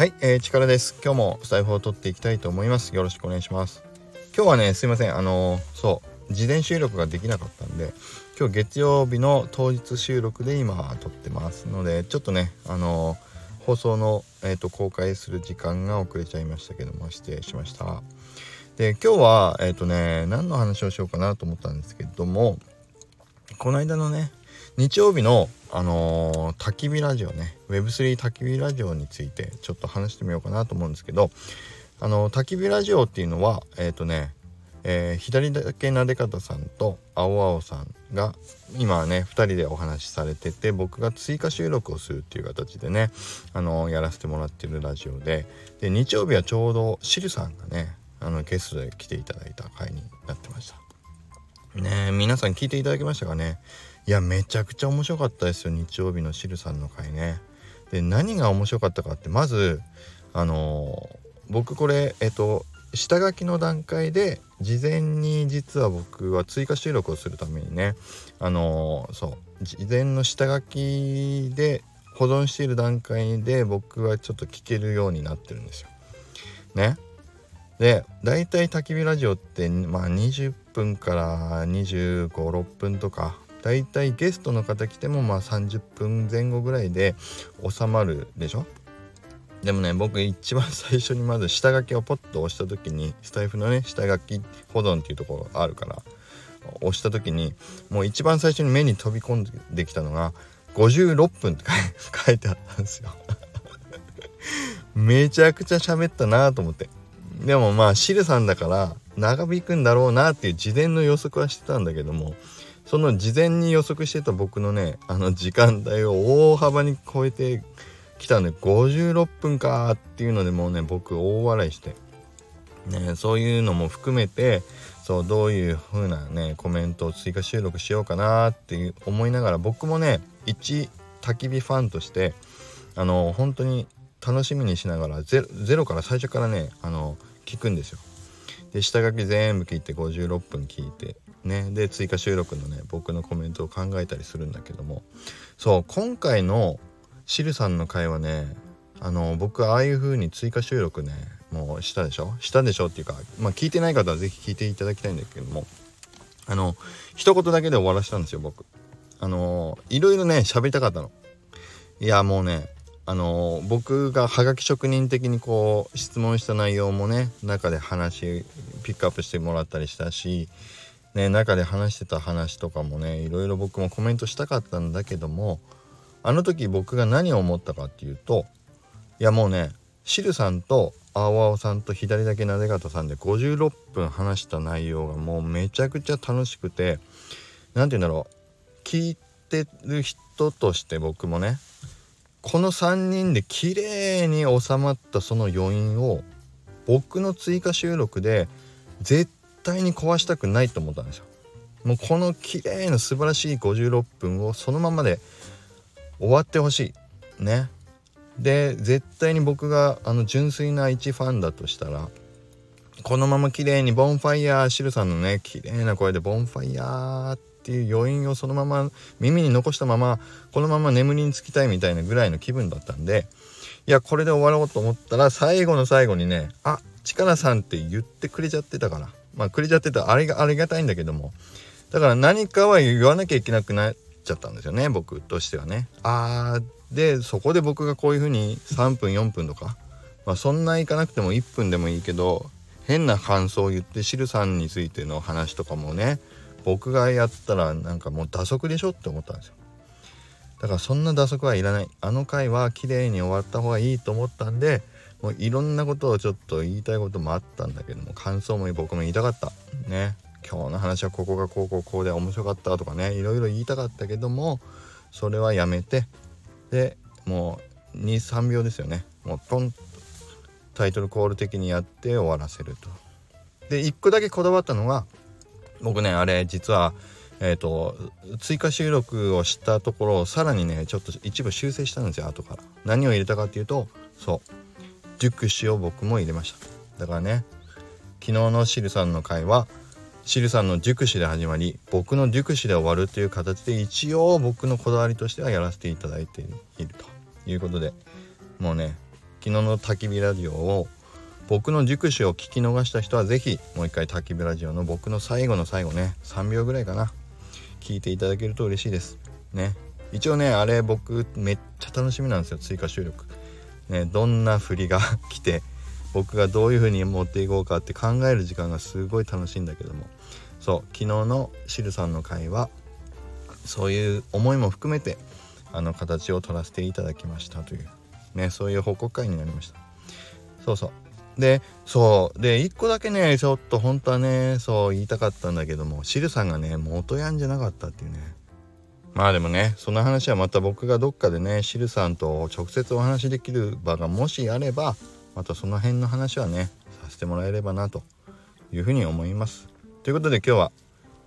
はい、えー、力です。今日もスタイフを撮っていきたいと思います。よろしくお願いします。今日はね、すいません。あのー、そう、事前収録ができなかったんで、今日月曜日の当日収録で今撮ってますので、ちょっとね、あのー、放送の、えーと、公開する時間が遅れちゃいましたけども、失礼しました。で、今日は、えっ、とね、何の話をしようかなと思ったんですけども、この間のね、日曜日のあのー、焚き火ラジオね Web3 焚き火ラジオについてちょっと話してみようかなと思うんですけどあの焚き火ラジオっていうのはえっ、ー、とね、えー、左だけなで方さんと青青さんが今ね2人でお話しされてて僕が追加収録をするっていう形でねあのやらせてもらってるラジオでで日曜日はちょうどシルさんがねあのゲストで来ていただいた回になってました。ね皆さん聞いていただけましたかね？いやめちゃくちゃ面白かったですよ日曜日のしるさんの回ね。で何が面白かったかってまずあのー、僕これえっと下書きの段階で事前に実は僕は追加収録をするためにねあのー、そう事前の下書きで保存している段階で僕はちょっと聞けるようになってるんですよ。ね。で大体焚き火ラジオってまあ20分から256分とかだいたいゲストの方来てもまあ30分前後ぐらいで収まるでしょ？でもね僕一番最初にまず下書きをポッと押した時にスタイフのね下書き保存っていうところがあるから押した時にもう一番最初に目に飛び込んできたのが56分って 書いてあったんですよ。めちゃくちゃ喋ったなと思って。でもまあシルさんだから長引くんだろうなっていう事前の予測はしてたんだけどもその事前に予測してた僕のねあの時間帯を大幅に超えてきたんで56分かっていうのでもうね僕大笑いして、ね、そういうのも含めてそうどういう風なねコメントを追加収録しようかなっていう思いながら僕もね一焚き火ファンとしてあの本当に楽しみにしながらゼロから最初からねあの聞くんですよ。で下書き全部聞いて56分聞いてね。で追加収録のね僕のコメントを考えたりするんだけども。そう今回のシルさんの回はねあの僕ああいう風に追加収録ねもうしたでしょ？したでしょっていうかまあ聞いてない方は是非聞いていただきたいんだけども。あの一言だけで終わらせたんですよ僕。あのいろいろね喋りたかったの。いやもうねあの僕がはがき職人的にこう質問した内容もね中で話ピックアップしてもらったりしたしね、中で話してた話とかもねいろいろ僕もコメントしたかったんだけどもあの時僕が何を思ったかっていうといやもうねシルさんと青青さんと左だけなで方さんで56分話した内容がもうめちゃくちゃ楽しくて何て言うんだろう聞いてる人として僕もねこの3人で綺麗に収まったその余韻を僕の追加収録で絶対に壊したくないと思ったんですよ。もうこの綺麗な素晴らしい56分をそのままで終わってほしい。ね。で絶対に僕があの純粋な一ファンだとしたらこのまま綺麗にボンファイヤーシルさんのね綺麗な声でボンファイヤーっていう余韻をそのまま耳に残したままこのまま眠りにつきたいみたいなぐらいの気分だったんでいやこれで終わろうと思ったら最後の最後にね「あ力さん」って言ってくれちゃってたからまあくれちゃってたあれがありがたいんだけどもだから何かは言わなきゃいけなくなっちゃったんですよね僕としてはね。あーでそこで僕がこういう風に3分4分とか、まあ、そんないかなくても1分でもいいけど変な感想を言ってシルさんについての話とかもね僕がやったらなんかもう打足でしょって思ったんですよ。だからそんな打足はいらない。あの回は綺麗に終わった方がいいと思ったんでもういろんなことをちょっと言いたいこともあったんだけども感想も僕も言いたかったね今日の話はここがこうこうこうで面白かったとかねいろいろ言いたかったけどもそれはやめてでもう23秒ですよねもうポンタイトルコール的にやって終わらせると。で1個だけこだわったのが僕ねあれ実はえーと、追加収録をしたところさらにねちょっと一部修正したんですよ後から。何を入れたかっていうとそう。熟詞を僕も入れました。だからね昨日のシルさんの回はシルさんの熟詞で始まり僕の熟詞で終わるという形で一応僕のこだわりとしてはやらせていただいているということでもうね昨日の焚き火ラジオを僕の熟知を聞き逃した人は是非もう一回焚き火ラジオの僕の最後の最後ね3秒ぐらいかな。聞いていただけると嬉しいです。ね。一応ねあれ僕めっちゃ楽しみなんですよ追加収録。ねどんな振りが 来て僕がどういう風に持っていこうかって考える時間がすごい楽しいんだけども。そう昨日のシルさんの会はそういう思いも含めてあの形を取らせていただきましたという。ねそういう報告会になりました。そうそう。でそう。で1個だけねちょっと本当はねそう言いたかったんだけどもシルさんがね元ヤンじゃなかったっていうね。まあでもねその話はまた僕がどっかでねシルさんと直接お話しできる場がもしあればまたその辺の話はねさせてもらえればなというふうに思います。ということで今日は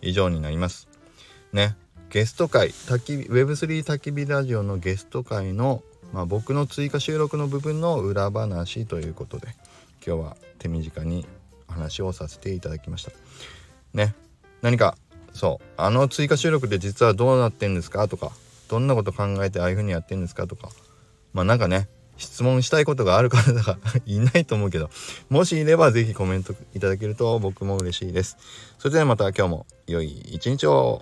以上になります。ね。ゲスト会 Web3 焚き火ラジオのゲスト会の、まあ、僕の追加収録の部分の裏話ということで今日は手短に話をさせていただきました。ね。何かそうあの追加収録で実はどうなってんですかとかどんなこと考えてああいう風にやってんですかとかまあなんかね質問したいことがある方が いないと思うけどもしいれば是非コメントいただけると僕も嬉しいです。それではまた今日も良い一日を。